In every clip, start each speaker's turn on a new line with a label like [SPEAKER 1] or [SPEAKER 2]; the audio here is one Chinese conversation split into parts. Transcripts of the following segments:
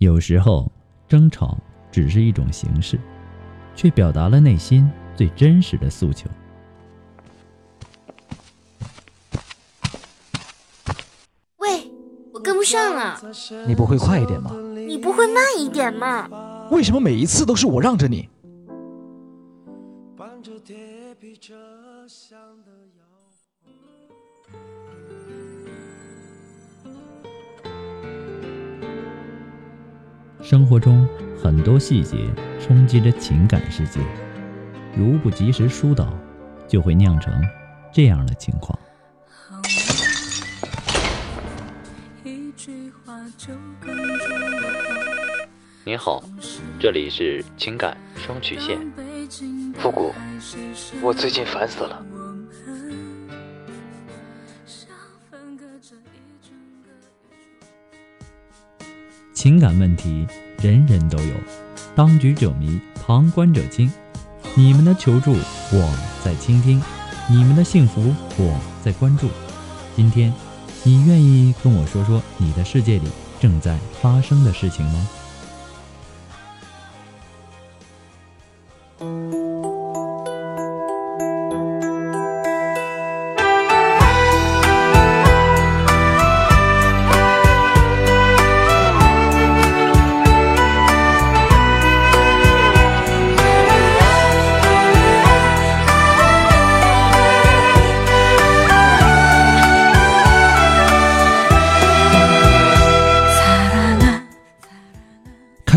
[SPEAKER 1] 有时候，争吵只是一种形式，却表达了内心最真实的诉求。
[SPEAKER 2] 喂，我跟不上了，
[SPEAKER 3] 你不会快一点吗？
[SPEAKER 2] 你不会慢一点吗？
[SPEAKER 3] 为什么每一次都是我让着你？
[SPEAKER 1] 生活中很多细节冲击着情感世界，如不及时疏导，就会酿成这样的情况。
[SPEAKER 4] 您好，这里是情感双曲线。
[SPEAKER 5] 复古，我最近烦死了。
[SPEAKER 1] 情感问题人人都有，当局者迷，旁观者清。你们的求助我在倾听，你们的幸福我在关注。今天，你愿意跟我说说你的世界里正在发生的事情吗？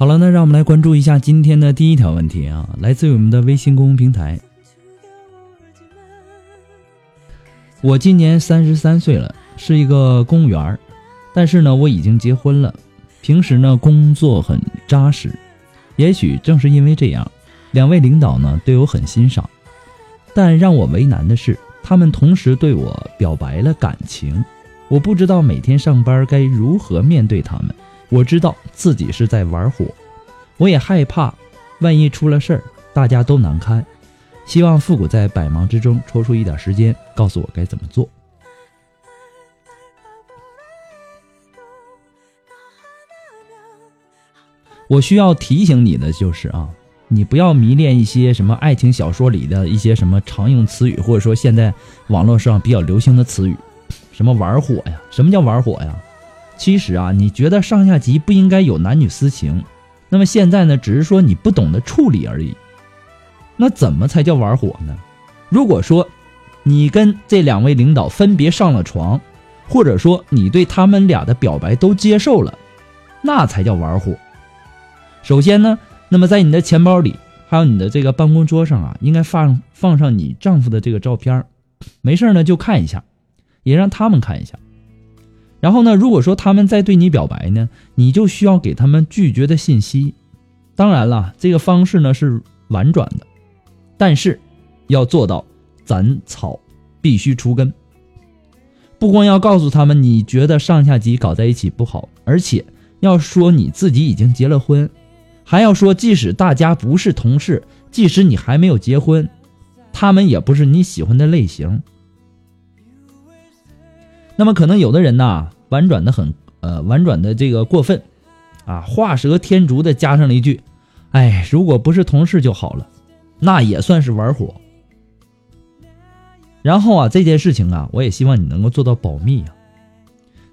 [SPEAKER 1] 好了，那让我们来关注一下今天的第一条问题啊，来自于我们的微信公众平台。我今年三十三岁了，是一个公务员，但是呢，我已经结婚了。平时呢，工作很扎实。也许正是因为这样，两位领导呢对我很欣赏。但让我为难的是，他们同时对我表白了感情，我不知道每天上班该如何面对他们。我知道自己是在玩火，我也害怕，万一出了事儿，大家都难堪。希望复古在百忙之中抽出一点时间，告诉我该怎么做。我需要提醒你的就是啊，你不要迷恋一些什么爱情小说里的一些什么常用词语，或者说现在网络上比较流行的词语，什么玩火呀？什么叫玩火呀？其实啊，你觉得上下级不应该有男女私情，那么现在呢，只是说你不懂得处理而已。那怎么才叫玩火呢？如果说你跟这两位领导分别上了床，或者说你对他们俩的表白都接受了，那才叫玩火。首先呢，那么在你的钱包里，还有你的这个办公桌上啊，应该放放上你丈夫的这个照片没事呢就看一下，也让他们看一下。然后呢，如果说他们在对你表白呢，你就需要给他们拒绝的信息。当然了，这个方式呢是婉转的，但是要做到斩草必须除根。不光要告诉他们你觉得上下级搞在一起不好，而且要说你自己已经结了婚，还要说即使大家不是同事，即使你还没有结婚，他们也不是你喜欢的类型。那么可能有的人呐，婉转的很，呃，婉转的这个过分，啊，画蛇添足的加上了一句：“哎，如果不是同事就好了。”那也算是玩火。然后啊，这件事情啊，我也希望你能够做到保密啊。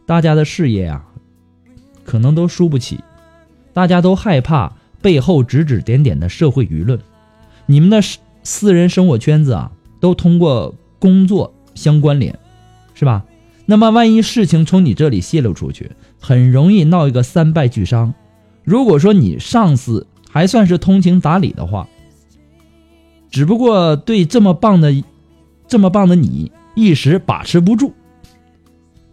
[SPEAKER 1] 大家的事业啊，可能都输不起，大家都害怕背后指指点点的社会舆论，你们的私私人生活圈子啊，都通过工作相关联，是吧？那么万一事情从你这里泄露出去，很容易闹一个三败俱伤。如果说你上司还算是通情达理的话，只不过对这么棒的。这么棒的你一时把持不住，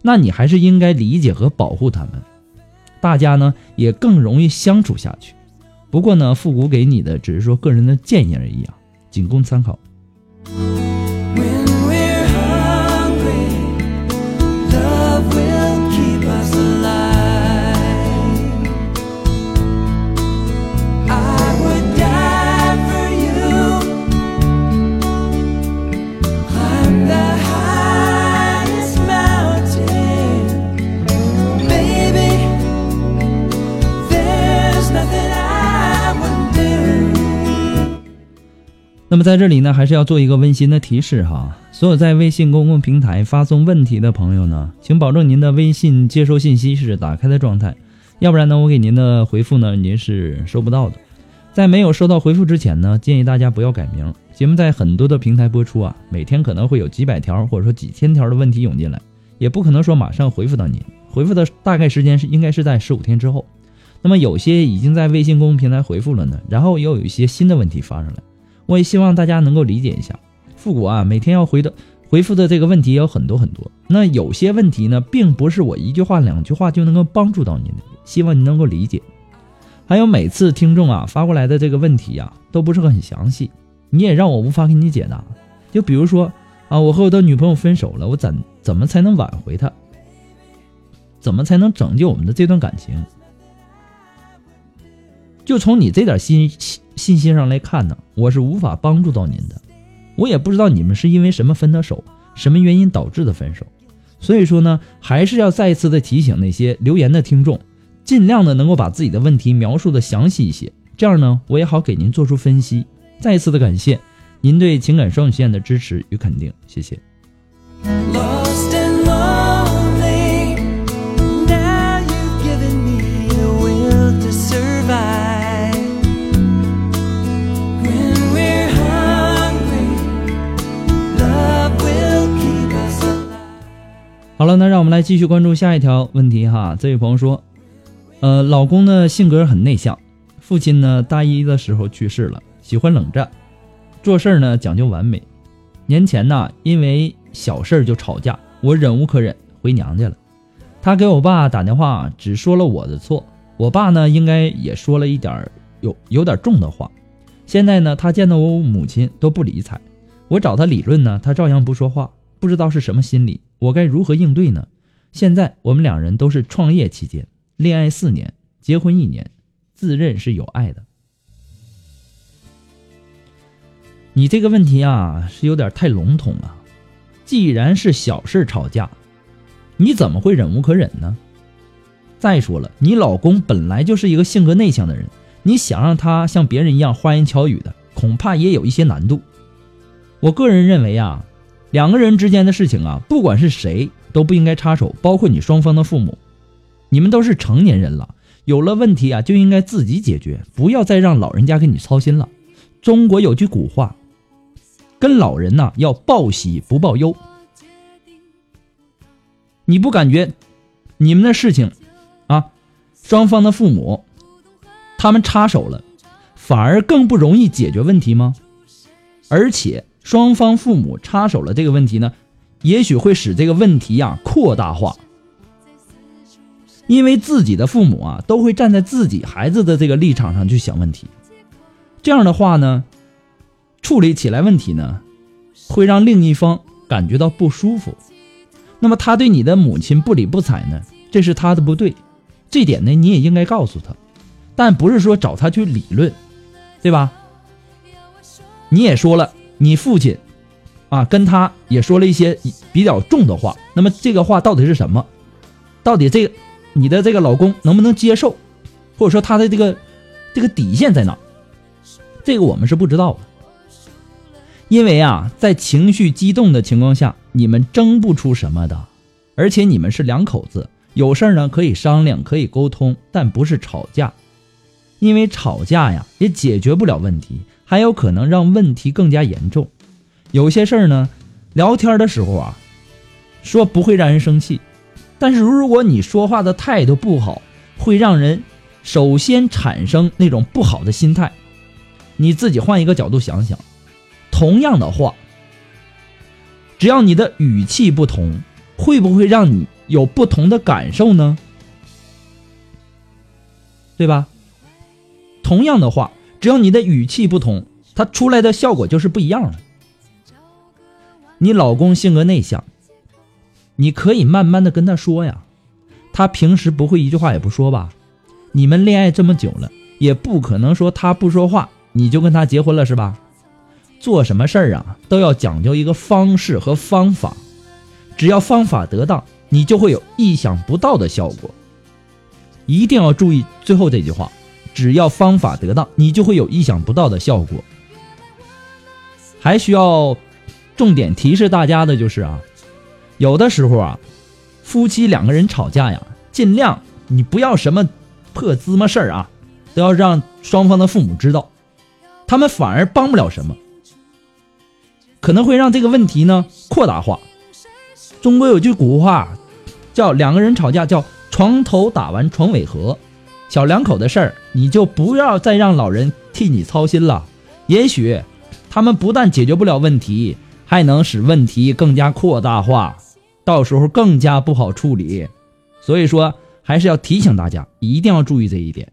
[SPEAKER 1] 那你还是应该理解和保护他们，大家呢也更容易相处下去。不过呢，复古给你的只是说个人的建议而已啊，仅供参考。那么在这里呢，还是要做一个温馨的提示哈，所有在微信公共平台发送问题的朋友呢，请保证您的微信接收信息是打开的状态，要不然呢，我给您的回复呢，您是收不到的。在没有收到回复之前呢，建议大家不要改名。节目在很多的平台播出啊，每天可能会有几百条或者说几千条的问题涌进来，也不可能说马上回复到您，回复的大概时间是应该是在十五天之后。那么有些已经在微信公共平台回复了呢，然后又有一些新的问题发上来。我也希望大家能够理解一下，复古啊，每天要回的回复的这个问题有很多很多。那有些问题呢，并不是我一句话两句话就能够帮助到您的，希望您能够理解。还有每次听众啊发过来的这个问题呀，都不是很详细，你也让我无法给你解答。就比如说啊，我和我的女朋友分手了，我怎怎么才能挽回她？怎么才能拯救我们的这段感情？就从你这点信信息上来看呢，我是无法帮助到您的。我也不知道你们是因为什么分的手，什么原因导致的分手。所以说呢，还是要再一次的提醒那些留言的听众，尽量的能够把自己的问题描述的详细一些，这样呢，我也好给您做出分析。再一次的感谢您对情感双曲线的支持与肯定，谢谢。好了，那让我们来继续关注下一条问题哈。这位朋友说，呃，老公呢性格很内向，父亲呢大一的时候去世了，喜欢冷战，做事呢讲究完美。年前呢，因为小事就吵架，我忍无可忍，回娘家了。他给我爸打电话，只说了我的错，我爸呢应该也说了一点有有点重的话。现在呢，他见到我母亲都不理睬，我找他理论呢，他照样不说话，不知道是什么心理。我该如何应对呢？现在我们两人都是创业期间，恋爱四年，结婚一年，自认是有爱的。你这个问题啊，是有点太笼统了。既然是小事吵架，你怎么会忍无可忍呢？再说了，你老公本来就是一个性格内向的人，你想让他像别人一样花言巧语的，恐怕也有一些难度。我个人认为啊。两个人之间的事情啊，不管是谁都不应该插手，包括你双方的父母。你们都是成年人了，有了问题啊就应该自己解决，不要再让老人家给你操心了。中国有句古话：“跟老人呐要报喜不报忧。你不感觉你们的事情啊，双方的父母他们插手了，反而更不容易解决问题吗？而且双方父母插手了这个问题呢，也许会使这个问题呀扩大化。因为自己的父母啊，都会站在自己孩子的这个立场上去想问题，这样的话呢，处理起来问题呢，会让另一方感觉到不舒服。那么他对你的母亲不理不睬呢，这是他的不对，这点呢你也应该告诉他，但不是说找他去理论，对吧？你也说了，你父亲啊跟他也说了一些比较重的话，那么这个话到底是什么？到底这个？你的这个老公能不能接受，或者说他的这个这个底线在哪？这个我们是不知道的，因为啊，在情绪激动的情况下，你们争不出什么的，而且你们是两口子，有事儿呢可以商量，可以沟通，但不是吵架，因为吵架呀也解决不了问题，还有可能让问题更加严重。有些事儿呢，聊天的时候啊，说不会让人生气。但是如果你说话的态度不好，会让人首先产生那种不好的心态。你自己换一个角度想想，同样的话，只要你的语气不同，会不会让你有不同的感受呢？对吧？同样的话，只要你的语气不同，它出来的效果就是不一样的。你老公性格内向。你可以慢慢的跟他说呀，他平时不会一句话也不说吧？你们恋爱这么久了，也不可能说他不说话你就跟他结婚了是吧？做什么事儿啊都要讲究一个方式和方法，只要方法得当，你就会有意想不到的效果。一定要注意最后这句话，只要方法得当，你就会有意想不到的效果。还需要重点提示大家的就是啊。有的时候啊，夫妻两个人吵架呀，尽量你不要什么破芝麻事儿啊，都要让双方的父母知道，他们反而帮不了什么，可能会让这个问题呢扩大化。中国有句古话，叫两个人吵架叫床头打完床尾和，小两口的事儿你就不要再让老人替你操心了，也许他们不但解决不了问题，还能使问题更加扩大化。到时候更加不好处理，所以说还是要提醒大家，一定要注意这一点。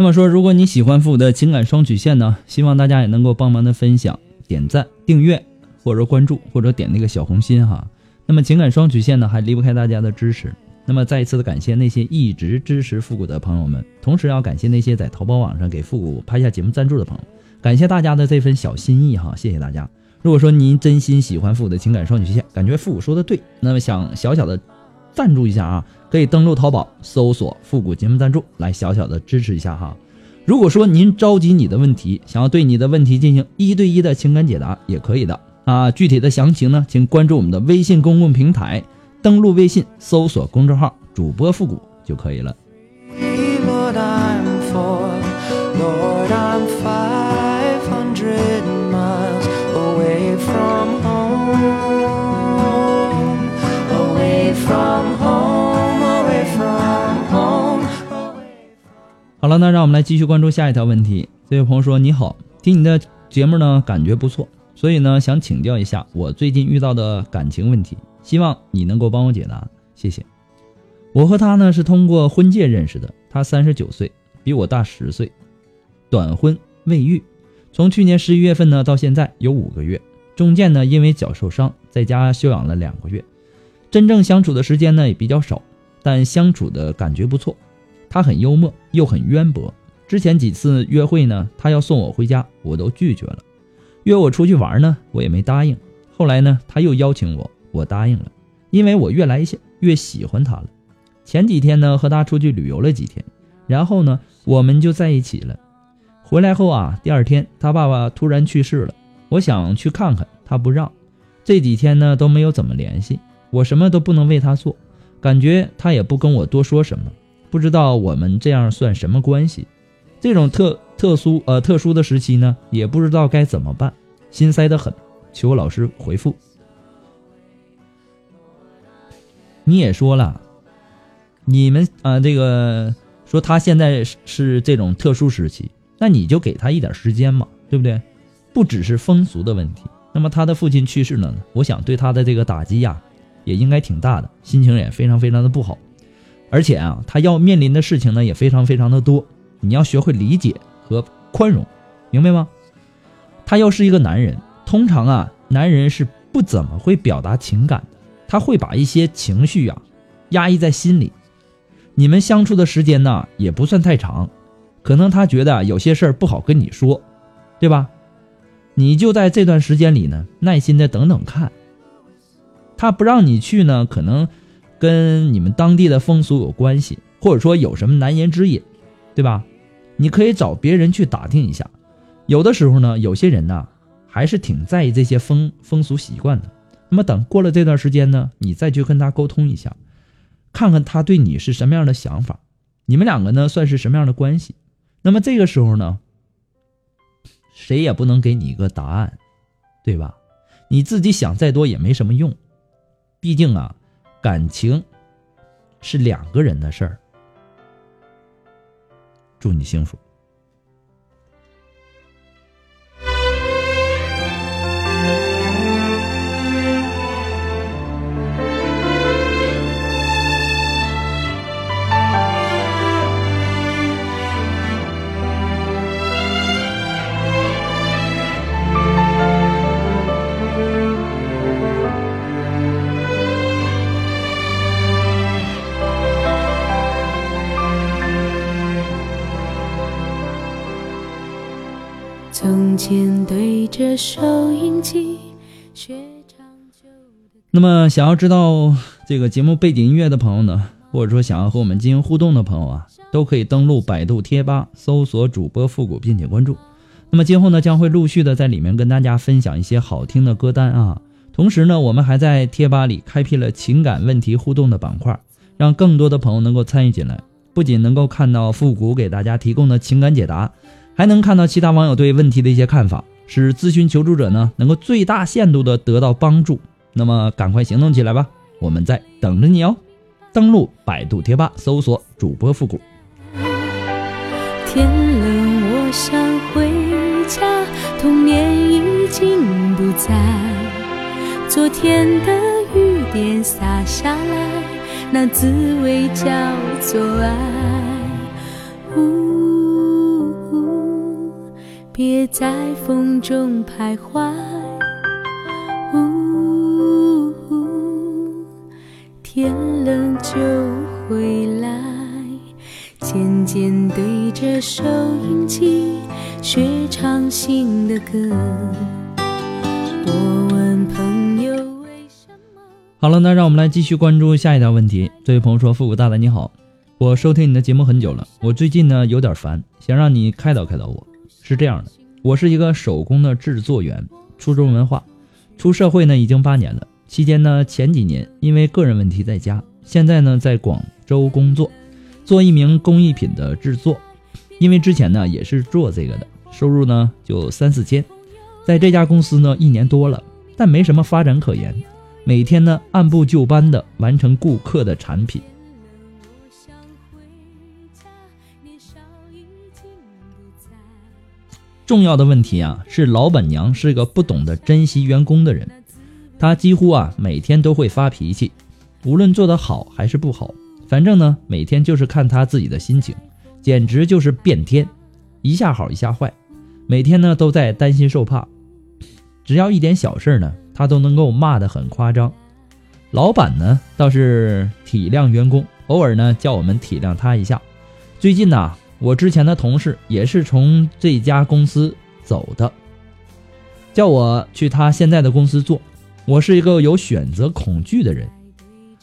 [SPEAKER 1] 那么说，如果你喜欢复古的情感双曲线呢，希望大家也能够帮忙的分享、点赞、订阅，或者关注，或者点那个小红心哈。那么情感双曲线呢，还离不开大家的支持。那么再一次的感谢那些一直支持复古的朋友们，同时要感谢那些在淘宝网上给复古拍下节目赞助的朋友，感谢大家的这份小心意哈，谢谢大家。如果说您真心喜欢复古的情感双曲线，感觉复古说的对，那么想小小的赞助一下啊。可以登录淘宝搜索“复古节目赞助”来小小的支持一下哈。如果说您着急你的问题，想要对你的问题进行一对一的情感解答，也可以的啊。具体的详情呢，请关注我们的微信公共平台，登录微信搜索公众号“主播复古”就可以了。好了，那让我们来继续关注下一条问题。这位朋友说：“你好，听你的节目呢，感觉不错，所以呢，想请教一下我最近遇到的感情问题，希望你能够帮我解答，谢谢。我和他呢是通过婚介认识的，他三十九岁，比我大十岁，短婚未育，从去年十一月份呢到现在有五个月，中间呢因为脚受伤，在家休养了两个月，真正相处的时间呢也比较少，但相处的感觉不错。”他很幽默，又很渊博。之前几次约会呢，他要送我回家，我都拒绝了；约我出去玩呢，我也没答应。后来呢，他又邀请我，我。答应了，因为我越来越喜欢他了。前几天呢，和他出去旅游了几天，然后呢，我们就在一起了。回来后啊，第二天他爸爸突然去世了，我想去看看，他不让。这几天呢都没有怎么联系，我什么都不能为他做，感觉他也不跟我多说什么，不知道我们这样算什么关系。这种特特殊呃特殊的时期呢，也不知道该怎么办，心塞得很，求老师回复。你也说了。你们啊，这个说他现在是这种特殊时期，那你就给他一点时间嘛，对不对？不只是风俗的问题。那么他的父亲去世了呢，我想对他的这个打击呀，也应该挺大的，心情也非常非常的不好。而且啊，他要面临的事情呢也非常非常的多，你要学会理解和宽容，明白吗？他要是一个男人，通常啊，男人是不怎么会表达情感的，他会把一些情绪啊压抑在心里。你们相处的时间呢也不算太长，可能他觉得有些事儿不好跟你说，对吧？你就在这段时间里呢，耐心的等等看。他不让你去呢，可能跟你们当地的风俗有关系，或者说有什么难言之隐，对吧？你可以找别人去打听一下。有的时候呢，有些人呢还是挺在意这些风风俗习惯的。那么等过了这段时间呢，你再去跟他沟通一下。看看他对你是什么样的想法，你们两个呢算是什么样的关系？那么这个时候呢，谁也不能给你一个答案，对吧？你自己想再多也没什么用，毕竟啊，感情是两个人的事儿。祝你幸福。
[SPEAKER 6] 收音机学唱旧的
[SPEAKER 1] 那么，想要知道这个节目背景音乐的朋友呢，或者说想要和我们进行互动的朋友啊，都可以登录百度贴吧搜索主播复古，并且关注。那么今后呢，将会陆续的在里面跟大家分享一些好听的歌单啊。同时呢，我们还在贴吧里开辟了情感问题互动的板块，让更多的朋友能够参与进来，不仅能够看到复古给大家提供的情感解答。还能看到其他网友对问题的一些看法，使咨询求助者呢能够最大限度的得到帮助。那么赶快行动起来吧，我们在等着你哦！登录百度贴吧，搜索主播复古。
[SPEAKER 6] 天冷，我想回家，童年已经不在。昨天的雨点洒下来，那滋味叫做爱。呜别在风中徘徊，呜，天冷就回来。渐渐对着收音机学唱新的歌。我问朋友为什么？
[SPEAKER 1] 好了，那让我们来继续关注下一条问题。这位朋友说：“复古大大你好，我收听你的节目很久了，我最近呢有点烦，想让你开导开导我。”是这样的，我是一个手工的制作员，初中文化，出社会呢已经八年了。期间呢，前几年因为个人问题在家，现在呢在广州工作，做一名工艺品的制作。因为之前呢也是做这个的，收入呢就三四千，在这家公司呢一年多了，但没什么发展可言，每天呢按部就班的完成顾客的产品。重要的问题啊，是老板娘是个不懂得珍惜员工的人，她几乎啊每天都会发脾气，无论做得好还是不好，反正呢每天就是看她自己的心情，简直就是变天，一下好一下坏，每天呢都在担心受怕，只要一点小事呢，她都能够骂得很夸张。老板呢倒是体谅员工，偶尔呢叫我们体谅他一下。最近呢。我之前的同事也是从这家公司走的，叫我去他现在的公司做。我是一个有选择恐惧的人，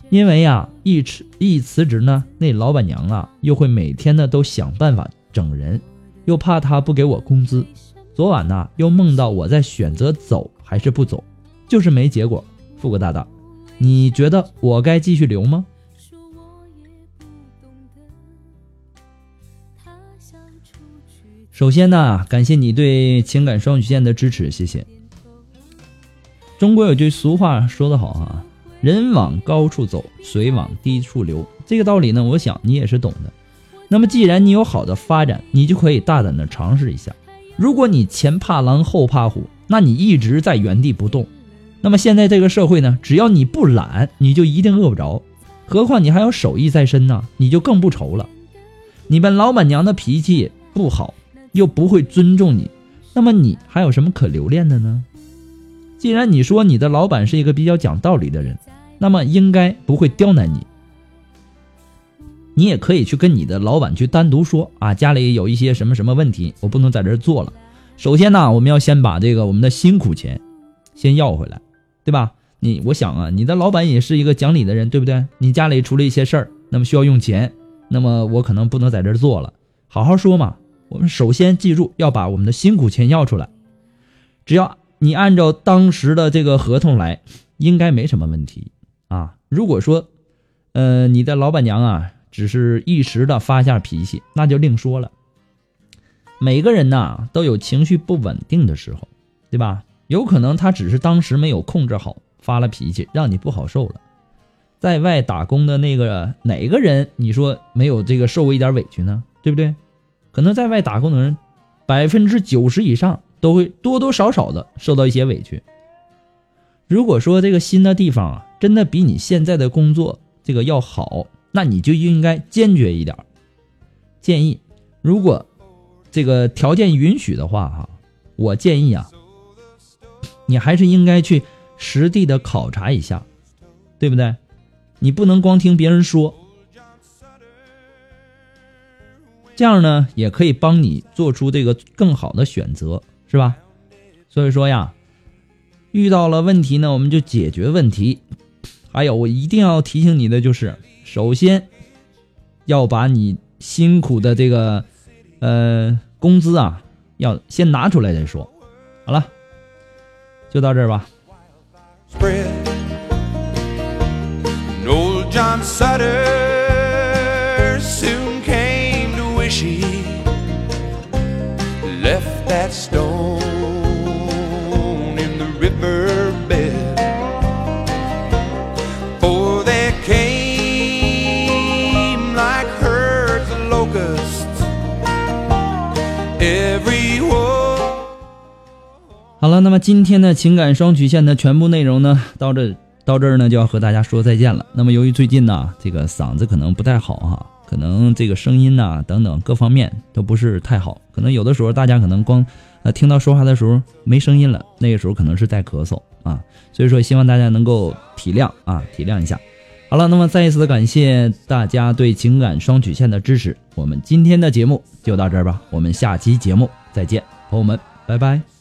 [SPEAKER 1] 因为呀，一辞一辞职呢，那老板娘啊又会每天呢都想办法整人，又怕他不给我工资。昨晚呢又梦到我在选择走还是不走，就是没结果。富国大大，你觉得我该继续留吗？首先呢，感谢你对情感双曲线的支持，谢谢。中国有句俗话说得好啊，“人往高处走，水往低处流”。这个道理呢，我想你也是懂的。那么，既然你有好的发展，你就可以大胆的尝试一下。如果你前怕狼后怕虎，那你一直在原地不动。那么现在这个社会呢，只要你不懒，你就一定饿不着。何况你还有手艺在身呢，你就更不愁了。你们老板娘的脾气不好。又不会尊重你，那么你还有什么可留恋的呢？既然你说你的老板是一个比较讲道理的人，那么应该不会刁难你。你也可以去跟你的老板去单独说啊，家里有一些什么什么问题，我不能在这做了。首先呢，我们要先把这个我们的辛苦钱先要回来，对吧？你我想啊，你的老板也是一个讲理的人，对不对？你家里出了一些事儿，那么需要用钱，那么我可能不能在这做了，好好说嘛。我们首先记住要把我们的辛苦钱要出来，只要你按照当时的这个合同来，应该没什么问题啊。如果说，呃，你的老板娘啊，只是一时的发下脾气，那就另说了。每个人呐都有情绪不稳定的时候，对吧？有可能他只是当时没有控制好，发了脾气，让你不好受了。在外打工的那个哪个人，你说没有这个受过一点委屈呢？对不对？可能在外打工的人，百分之九十以上都会多多少少的受到一些委屈。如果说这个新的地方啊，真的比你现在的工作这个要好，那你就应该坚决一点。建议，如果这个条件允许的话，哈，我建议啊，你还是应该去实地的考察一下，对不对？你不能光听别人说。这样呢，也可以帮你做出这个更好的选择，是吧？所以说呀，遇到了问题呢，我们就解决问题。还有，我一定要提醒你的就是，首先要把你辛苦的这个呃工资啊，要先拿出来再说。好了，就到这儿吧。She left that stone in the river 好了，那么今天的情感双曲线的全部内容呢，到这到这儿呢就要和大家说再见了。那么由于最近呢，这个嗓子可能不太好哈。可能这个声音呐，等等各方面都不是太好。可能有的时候大家可能光呃听到说话的时候没声音了，那个时候可能是在咳嗽啊。所以说希望大家能够体谅啊，体谅一下。好了，那么再一次的感谢大家对情感双曲线的支持。我们今天的节目就到这儿吧，我们下期节目再见，朋友们，拜拜。